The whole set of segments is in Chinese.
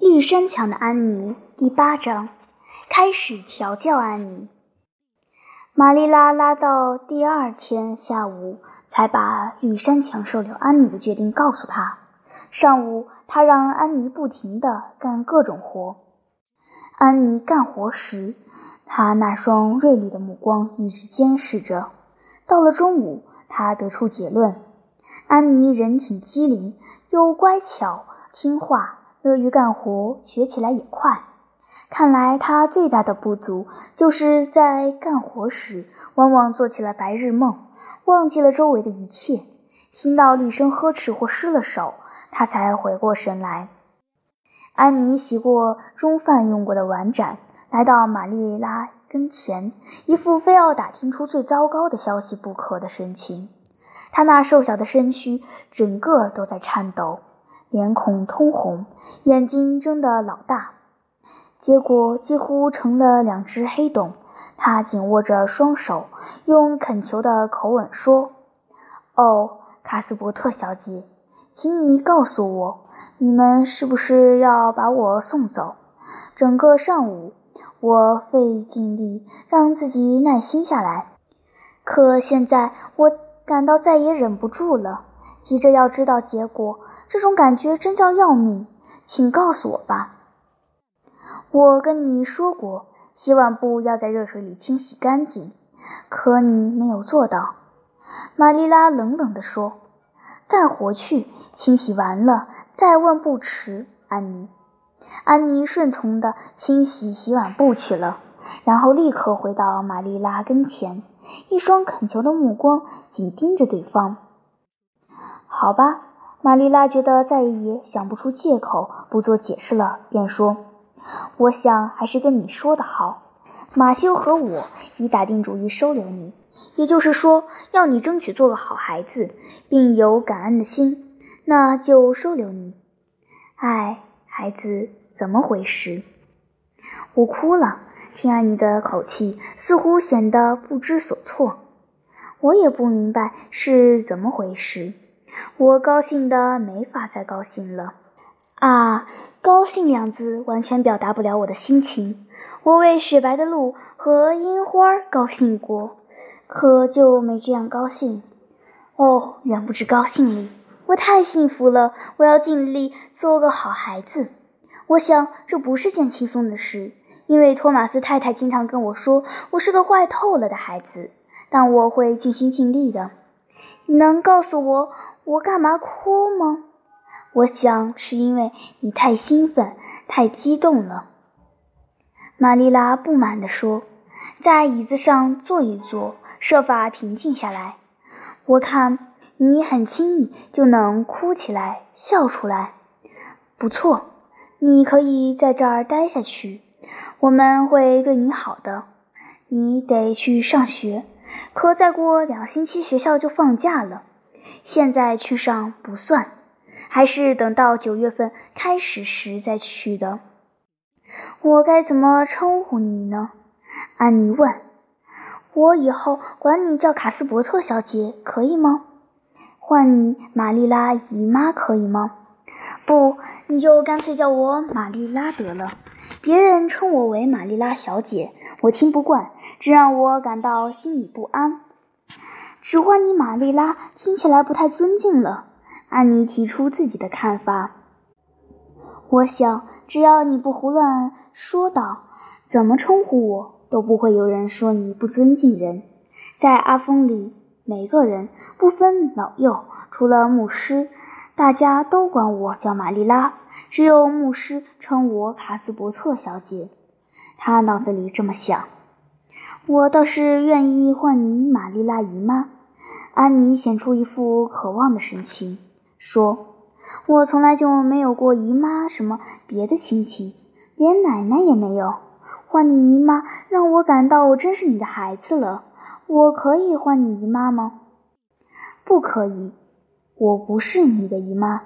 绿山墙的安妮第八章开始调教安妮。玛丽拉拉到第二天下午才把绿山墙收留安妮的决定告诉她。上午，她让安妮不停地干各种活。安妮干活时，她那双锐利的目光一直监视着。到了中午，她得出结论：安妮人挺机灵，又乖巧听话。乐于干活，学起来也快。看来他最大的不足就是在干活时，往往做起了白日梦，忘记了周围的一切。听到厉声呵斥或失了手，他才回过神来。安妮洗过中饭用过的碗盏，来到玛丽拉跟前，一副非要打听出最糟糕的消息不可的神情。她那瘦小的身躯整个都在颤抖。脸孔通红，眼睛睁得老大，结果几乎成了两只黑洞。他紧握着双手，用恳求的口吻说：“哦，卡斯伯特小姐，请你告诉我，你们是不是要把我送走？整个上午，我费尽力让自己耐心下来，可现在我感到再也忍不住了。”急着要知道结果，这种感觉真叫要命，请告诉我吧。我跟你说过，洗碗布要在热水里清洗干净，可你没有做到。玛丽拉冷冷地说：“干活去，清洗完了再问不迟。”安妮，安妮顺从地清洗洗碗布去了，然后立刻回到玛丽拉跟前，一双恳求的目光紧盯着对方。好吧，玛丽拉觉得再也想不出借口不做解释了，便说：“我想还是跟你说的好。马修和我已打定主意收留你，也就是说，要你争取做个好孩子，并有感恩的心，那就收留你。哎，孩子，怎么回事？”我哭了，听安妮的口气似乎显得不知所措。我也不明白是怎么回事。我高兴的没法再高兴了，啊，高兴两字完全表达不了我的心情。我为雪白的路和樱花高兴过，可就没这样高兴。哦，远不止高兴里，我太幸福了。我要尽力做个好孩子。我想这不是件轻松的事，因为托马斯太太经常跟我说我是个坏透了的孩子，但我会尽心尽力的。你能告诉我？我干嘛哭吗？我想是因为你太兴奋、太激动了。”玛丽拉不满地说，“在椅子上坐一坐，设法平静下来。我看你很轻易就能哭起来、笑出来。不错，你可以在这儿待下去，我们会对你好的。你得去上学，可再过两星期学校就放假了。”现在去上不算，还是等到九月份开始时再去的。我该怎么称呼你呢？安妮问。我以后管你叫卡斯伯特小姐可以吗？唤你玛丽拉姨妈可以吗？不，你就干脆叫我玛丽拉得了。别人称我为玛丽拉小姐，我听不惯，这让我感到心里不安。只唤你玛丽拉，听起来不太尊敬了。安妮提出自己的看法。我想，只要你不胡乱说道，怎么称呼我都不会有人说你不尊敬人。在阿峰里，每个人不分老幼，除了牧师，大家都管我叫玛丽拉。只有牧师称我卡斯伯特小姐。他脑子里这么想。我倒是愿意唤你玛丽拉姨妈。安妮显出一副渴望的神情，说：“我从来就没有过姨妈什么别的亲戚，连奶奶也没有。换你姨妈，让我感到我真是你的孩子了。我可以换你姨妈吗？不可以，我不是你的姨妈。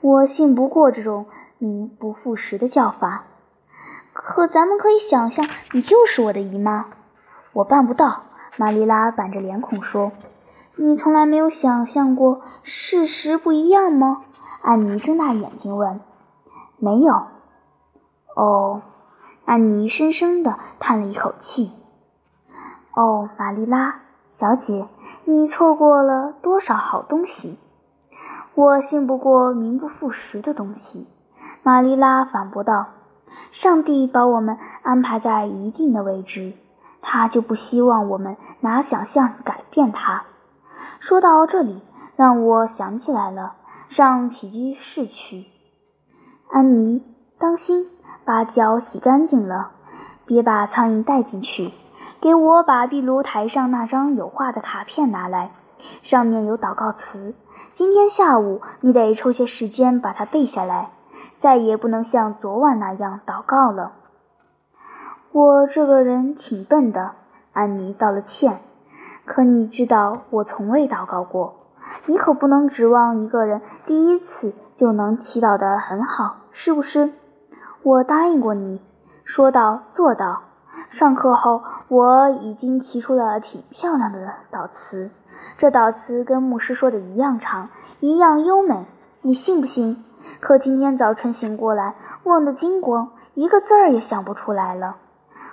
我信不过这种名不副实的叫法。可咱们可以想象，你就是我的姨妈。”我办不到，玛丽拉板着脸孔说：“你从来没有想象过事实不一样吗？”安妮睁大眼睛问：“没有。哦，安妮深深的叹了一口气。哦，玛丽拉小姐，你错过了多少好东西？我信不过名不副实的东西。玛丽拉反驳道：“上帝把我们安排在一定的位置，他就不希望我们拿想象改变它。”说到这里，让我想起来了，上起居室去。安妮，当心，把脚洗干净了，别把苍蝇带进去。给我把壁炉台上那张有画的卡片拿来，上面有祷告词。今天下午你得抽些时间把它背下来，再也不能像昨晚那样祷告了。我这个人挺笨的，安妮道了歉。可你知道，我从未祷告过。你可不能指望一个人第一次就能祈祷得很好，是不是？我答应过你，说到做到。上课后，我已经提出了挺漂亮的祷词。这祷词跟牧师说的一样长，一样优美。你信不信？可今天早晨醒过来，忘得精光，一个字儿也想不出来了。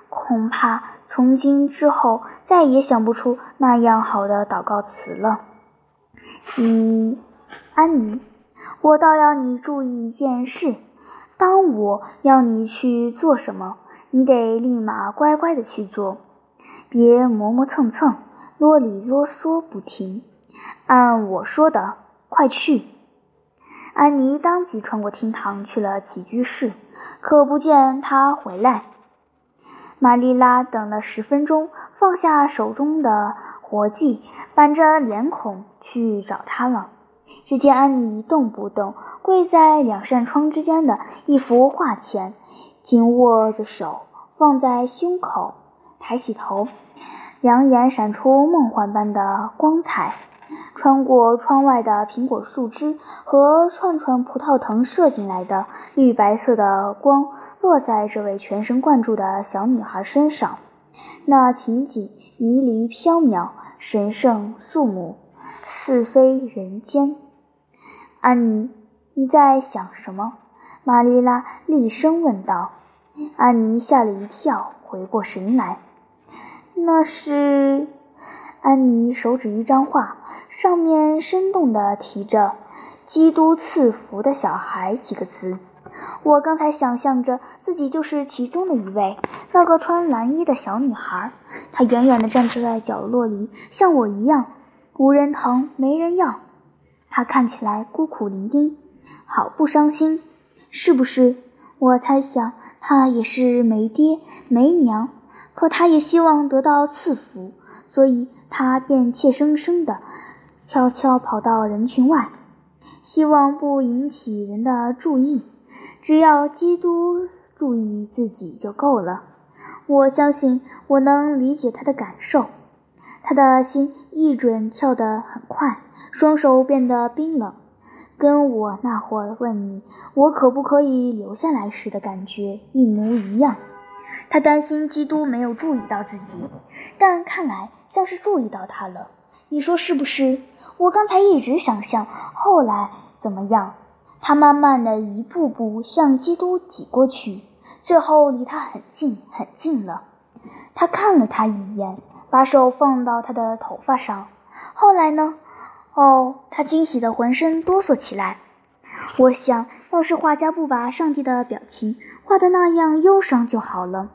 恐怕从今之后再也想不出那样好的祷告词了。你，安妮，我倒要你注意一件事：当我要你去做什么？你得立马乖乖的去做，别磨磨蹭蹭、啰里啰嗦不停。按我说的，快去！安妮当即穿过厅堂去了起居室，可不见他回来。玛丽拉等了十分钟，放下手中的活计，板着脸孔去找他了。只见安妮一动不动，跪在两扇窗之间的一幅画前。紧握着手放在胸口，抬起头，两眼闪出梦幻般的光彩。穿过窗外的苹果树枝和串串葡萄藤射进来的绿白色的光，落在这位全神贯注的小女孩身上。那情景迷离缥缈，神圣肃穆，似非人间。安妮，你在想什么？玛丽拉厉声问道。安妮吓了一跳，回过神来。那是……安妮手指一张画，上面生动地提着“基督赐福的小孩”几个字。我刚才想象着自己就是其中的一位，那个穿蓝衣的小女孩。她远远地站在角落里，像我一样，无人疼，没人要。她看起来孤苦伶仃，好不伤心，是不是？我猜想。他也是没爹没娘，可他也希望得到赐福，所以他便怯生生地悄悄跑到人群外，希望不引起人的注意。只要基督注意自己就够了。我相信我能理解他的感受。他的心一准跳得很快，双手变得冰冷。跟我那会儿问你我可不可以留下来时的感觉一模一样。他担心基督没有注意到自己，但看来像是注意到他了。你说是不是？我刚才一直想象后来怎么样。他慢慢的一步步向基督挤过去，最后离他很近很近了。他看了他一眼，把手放到他的头发上。后来呢？哦，他惊喜的浑身哆嗦起来。我想要是画家不把上帝的表情画的那样忧伤就好了。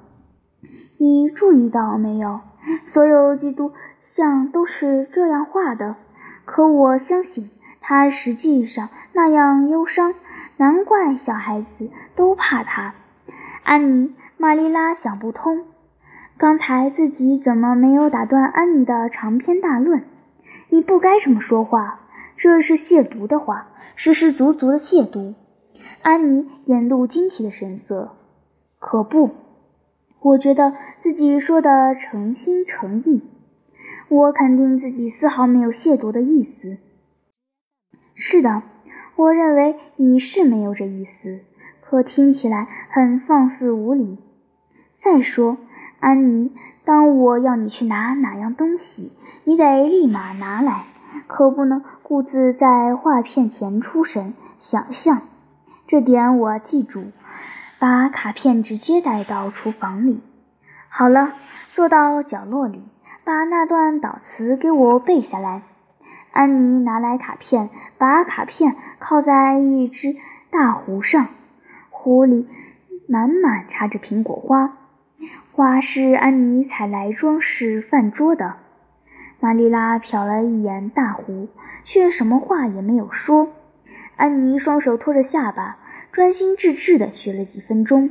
你注意到没有？所有基督像都是这样画的。可我相信他实际上那样忧伤，难怪小孩子都怕他。安妮，玛丽拉想不通，刚才自己怎么没有打断安妮的长篇大论？你不该这么说话，这是亵渎的话，实实足足的亵渎。安妮眼露惊奇的神色，可不，我觉得自己说的诚心诚意，我肯定自己丝毫没有亵渎的意思。是的，我认为你是没有这意思，可听起来很放肆无礼。再说，安妮。当我要你去拿哪样东西，你得立马拿来，可不能顾自在画片前出神想象。这点我记住。把卡片直接带到厨房里。好了，坐到角落里，把那段祷词给我背下来。安妮拿来卡片，把卡片靠在一只大壶上，壶里满满插着苹果花，花是安妮采来装饰饭桌的。玛丽拉瞟了一眼大壶，却什么话也没有说。安妮双手托着下巴。专心致志地学了几分钟，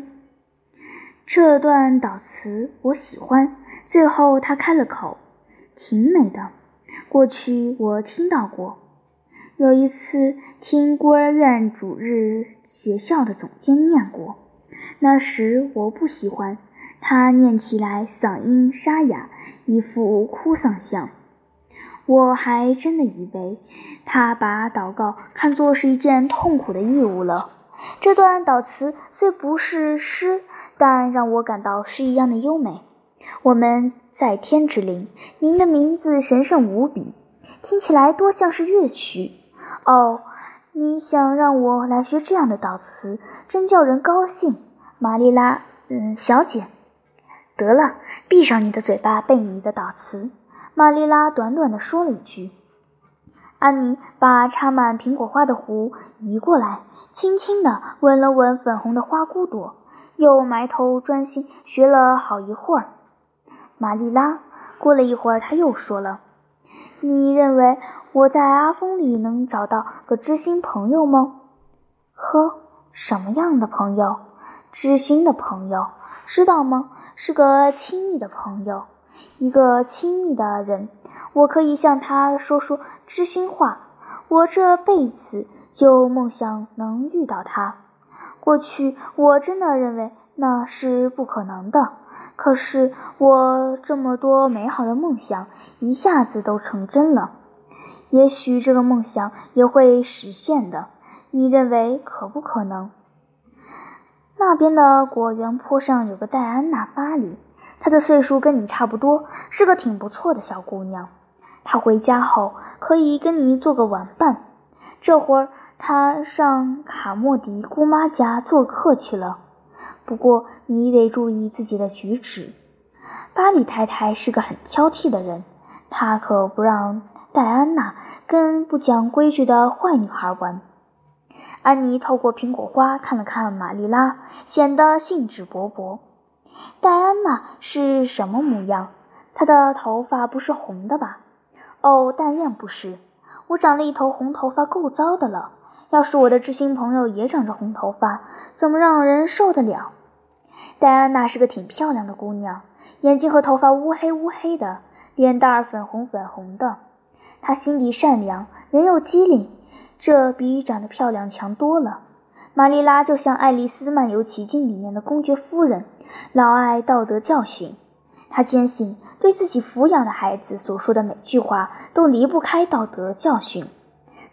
这段祷词我喜欢。最后他开了口，挺美的。过去我听到过，有一次听孤儿院主日学校的总监念过，那时我不喜欢他念起来嗓音沙哑，一副哭丧相。我还真的以为他把祷告看作是一件痛苦的义务了。这段祷词虽不是诗，但让我感到诗一样的优美。我们在天之灵，您的名字神圣无比，听起来多像是乐曲。哦，你想让我来学这样的祷词，真叫人高兴。玛丽拉，嗯，小姐，得了，闭上你的嘴巴，背你的祷词。玛丽拉短短的说了一句。安妮把插满苹果花的壶移过来。轻轻地吻了吻粉红的花骨朵，又埋头专心学了好一会儿。玛丽拉，过了一会儿，他又说了：“你认为我在阿峰里能找到个知心朋友吗？”“呵，什么样的朋友？知心的朋友，知道吗？是个亲密的朋友，一个亲密的人。我可以向他说说知心话。我这辈子。”有梦想能遇到他。过去我真的认为那是不可能的，可是我这么多美好的梦想一下子都成真了。也许这个梦想也会实现的。你认为可不可能？那边的果园坡上有个戴安娜·巴里，她的岁数跟你差不多，是个挺不错的小姑娘。她回家后可以跟你做个玩伴。这会儿。他上卡莫迪姑妈家做客去了，不过你得注意自己的举止。巴里太太是个很挑剔的人，她可不让戴安娜跟不讲规矩的坏女孩玩。安妮透过苹果花看了看玛丽拉，显得兴致勃勃。戴安娜是什么模样？她的头发不是红的吧？哦，但愿不是。我长了一头红头发，够糟的了。要是我的知心朋友也长着红头发，怎么让人受得了？戴安娜是个挺漂亮的姑娘，眼睛和头发乌黑乌黑的，脸蛋儿粉红粉红的。她心地善良，人又机灵，这比长得漂亮强多了。玛丽拉就像《爱丽丝漫游奇境》里面的公爵夫人，老爱道德教训。她坚信，对自己抚养的孩子所说的每句话都离不开道德教训。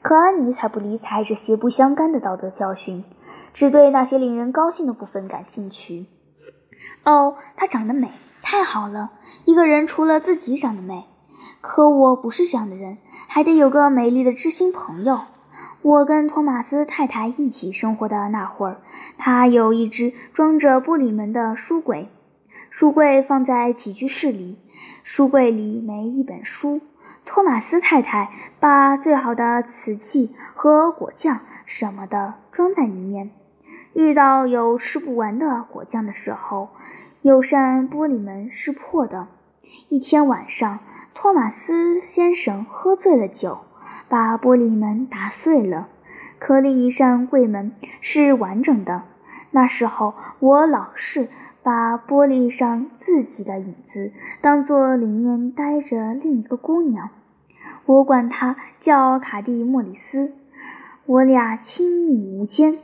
可安妮才不理睬这些不相干的道德教训，只对那些令人高兴的部分感兴趣。哦，她长得美，太好了！一个人除了自己长得美，可我不是这样的人，还得有个美丽的知心朋友。我跟托马斯太太一起生活的那会儿，她有一只装着玻璃门的书柜，书柜放在起居室里，书柜里没一本书。托马斯太太把最好的瓷器和果酱什么的装在里面。遇到有吃不完的果酱的时候，有扇玻璃门是破的。一天晚上，托马斯先生喝醉了酒，把玻璃门打碎了，可另一扇柜门是完整的。那时候，我老是把玻璃上自己的影子当做里面待着另一个姑娘，我管他叫卡蒂莫里斯，我俩亲密无间。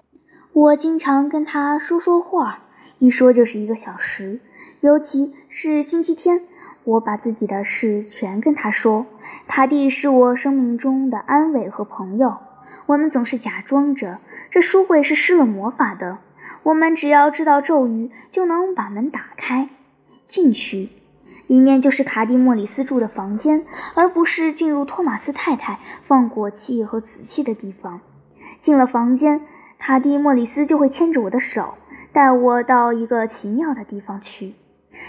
我经常跟他说说话，一说就是一个小时，尤其是星期天，我把自己的事全跟他说。卡蒂是我生命中的安慰和朋友。我们总是假装着这书柜是施了魔法的。我们只要知道咒语，就能把门打开，进去。里面就是卡蒂莫里斯住的房间，而不是进入托马斯太太放果器和瓷器的地方。进了房间，卡蒂莫里斯就会牵着我的手，带我到一个奇妙的地方去。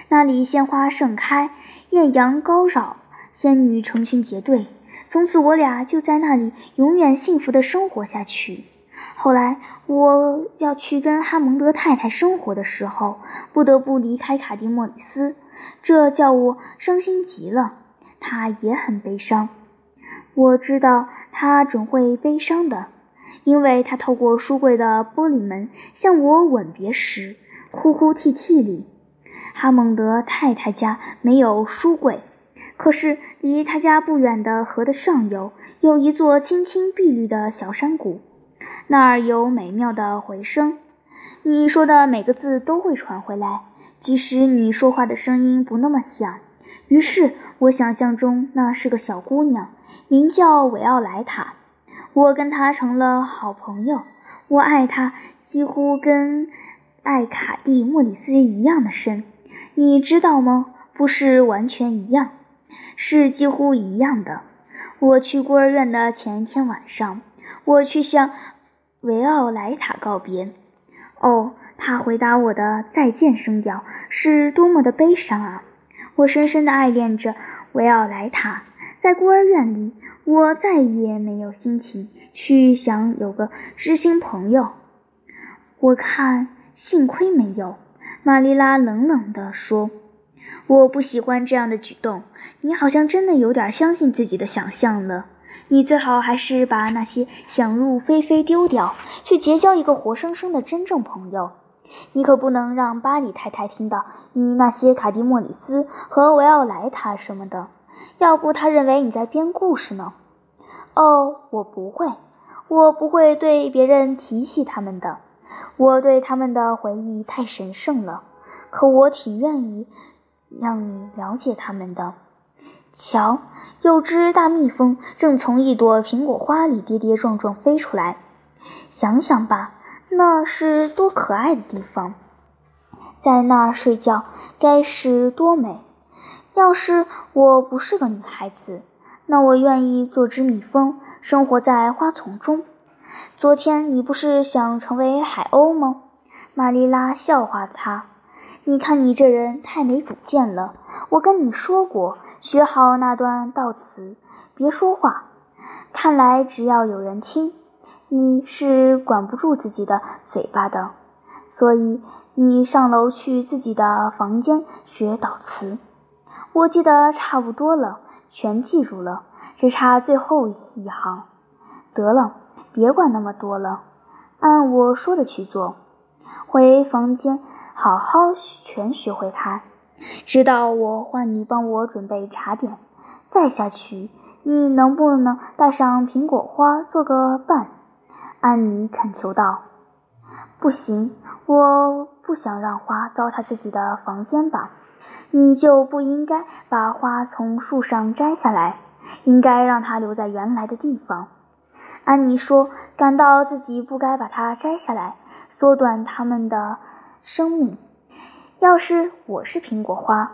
那里鲜花盛开，艳阳高照，仙女成群结队。从此，我俩就在那里永远幸福的生活下去。后来，我要去跟哈蒙德太太生活的时候，不得不离开卡蒂莫里斯，这叫我伤心极了。他也很悲伤，我知道他准会悲伤的，因为他透过书柜的玻璃门向我吻别时，哭哭啼啼里。哈蒙德太太家没有书柜，可是离他家不远的河的上游有一座青青碧绿的小山谷，那儿有美妙的回声，你说的每个字都会传回来，即使你说话的声音不那么响。于是我想象中那是个小姑娘，名叫维奥莱塔，我跟她成了好朋友，我爱她几乎跟爱卡蒂莫里斯一样的深。你知道吗？不是完全一样，是几乎一样的。我去孤儿院的前一天晚上，我去向维奥莱塔告别。哦，他回答我的再见声调是多么的悲伤啊！我深深地爱恋着维奥莱塔，在孤儿院里，我再也没有心情去想有个知心朋友。我看，幸亏没有。玛丽拉冷冷地说：“我不喜欢这样的举动。你好像真的有点相信自己的想象了。你最好还是把那些想入非非丢掉，去结交一个活生生的真正朋友。你可不能让巴里太太听到你那些卡蒂莫里斯和维奥莱塔什么的，要不她认为你在编故事呢。哦，我不会，我不会对别人提起他们的。”我对他们的回忆太神圣了，可我挺愿意让你了解他们的。瞧，有只大蜜蜂正从一朵苹果花里跌跌撞撞飞出来。想想吧，那是多可爱的地方，在那儿睡觉该是多美。要是我不是个女孩子，那我愿意做只蜜蜂，生活在花丛中。昨天你不是想成为海鸥吗？玛丽拉笑话他：“你看你这人太没主见了。我跟你说过，学好那段悼词，别说话。看来只要有人听，你是管不住自己的嘴巴的。所以你上楼去自己的房间学导词。我记得差不多了，全记住了，只差最后一行。得了。”别管那么多了，按我说的去做。回房间，好好全学会它，直到我换你帮我准备茶点。再下去，你能不能带上苹果花做个伴？安妮恳求道。不行，我不想让花糟蹋自己的房间吧。你就不应该把花从树上摘下来，应该让它留在原来的地方。安妮说：“感到自己不该把它摘下来，缩短它们的生命。要是我是苹果花，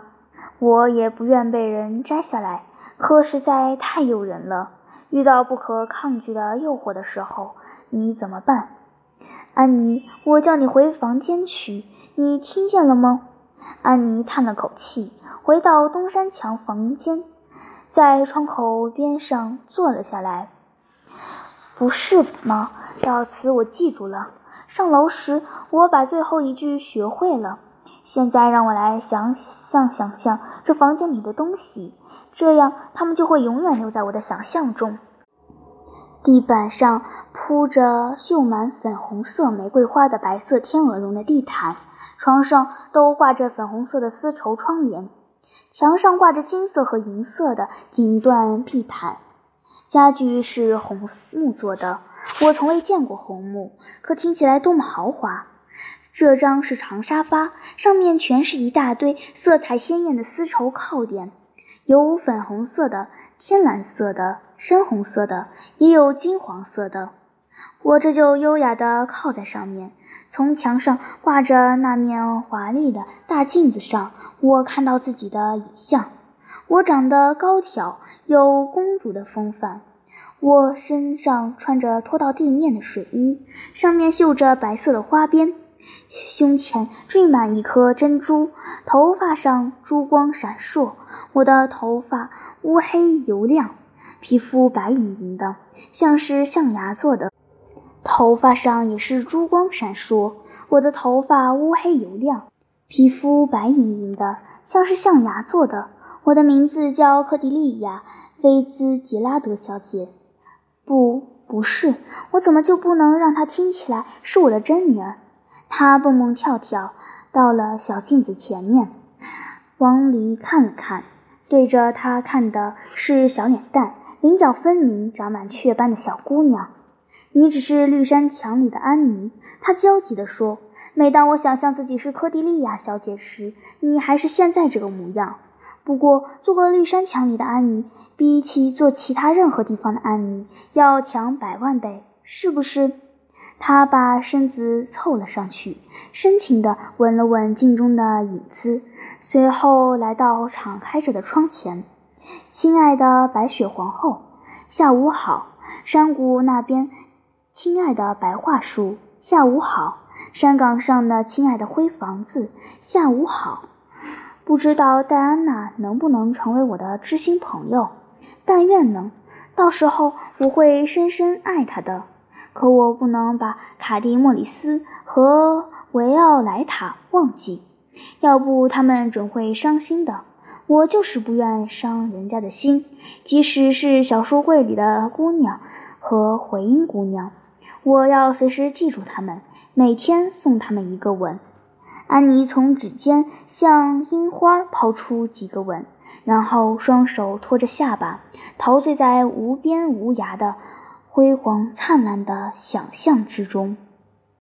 我也不愿被人摘下来，可实在太诱人了。遇到不可抗拒的诱惑的时候，你怎么办？”安妮，我叫你回房间去，你听见了吗？安妮叹了口气，回到东山墙房间，在窗口边上坐了下来。不是吗？到此我记住了。上楼时我把最后一句学会了。现在让我来想象想象这房间里的东西，这样他们就会永远留在我的想象中。地板上铺着绣满粉红色玫瑰花的白色天鹅绒的地毯，床上都挂着粉红色的丝绸窗帘，墙上挂着金色和银色的锦缎地毯。家具是红木做的，我从未见过红木，可听起来多么豪华！这张是长沙发，上面全是一大堆色彩鲜艳的丝绸靠垫，有粉红色的、天蓝色的、深红色的，也有金黄色的。我这就优雅地靠在上面。从墙上挂着那面华丽的大镜子上，我看到自己的影像。我长得高挑。有公主的风范，我身上穿着拖到地面的睡衣，上面绣着白色的花边，胸前缀满一颗珍珠，头发上珠光闪烁。我的头发乌黑油亮，皮肤白莹莹的，像是象牙做的。头发上也是珠光闪烁。我的头发乌黑油亮，皮肤白莹莹的，像是象牙做的。我的名字叫克迪利亚·菲兹杰拉德小姐。不，不是，我怎么就不能让它听起来是我的真名儿？他蹦蹦跳跳到了小镜子前面，往里看了看，对着他看的是小脸蛋、棱角分明、长满雀斑的小姑娘。你只是绿山墙里的安妮，他焦急地说。每当我想象自己是科迪利亚小姐时，你还是现在这个模样。不过，做个绿山墙里的安妮，比起做其他任何地方的安妮要强百万倍，是不是？他把身子凑了上去，深情地吻了吻镜中的影子，随后来到敞开着的窗前。亲爱的白雪皇后，下午好。山谷那边，亲爱的白桦树，下午好。山岗上的亲爱的灰房子，下午好。不知道戴安娜能不能成为我的知心朋友？但愿能，到时候我会深深爱她的。可我不能把卡蒂莫里斯和维奥莱塔忘记，要不他们准会伤心的。我就是不愿伤人家的心，即使是小书柜里的姑娘和回音姑娘，我要随时记住他们，每天送他们一个吻。安妮从指尖向樱花抛出几个吻，然后双手托着下巴，陶醉在无边无涯的辉煌灿烂的想象之中。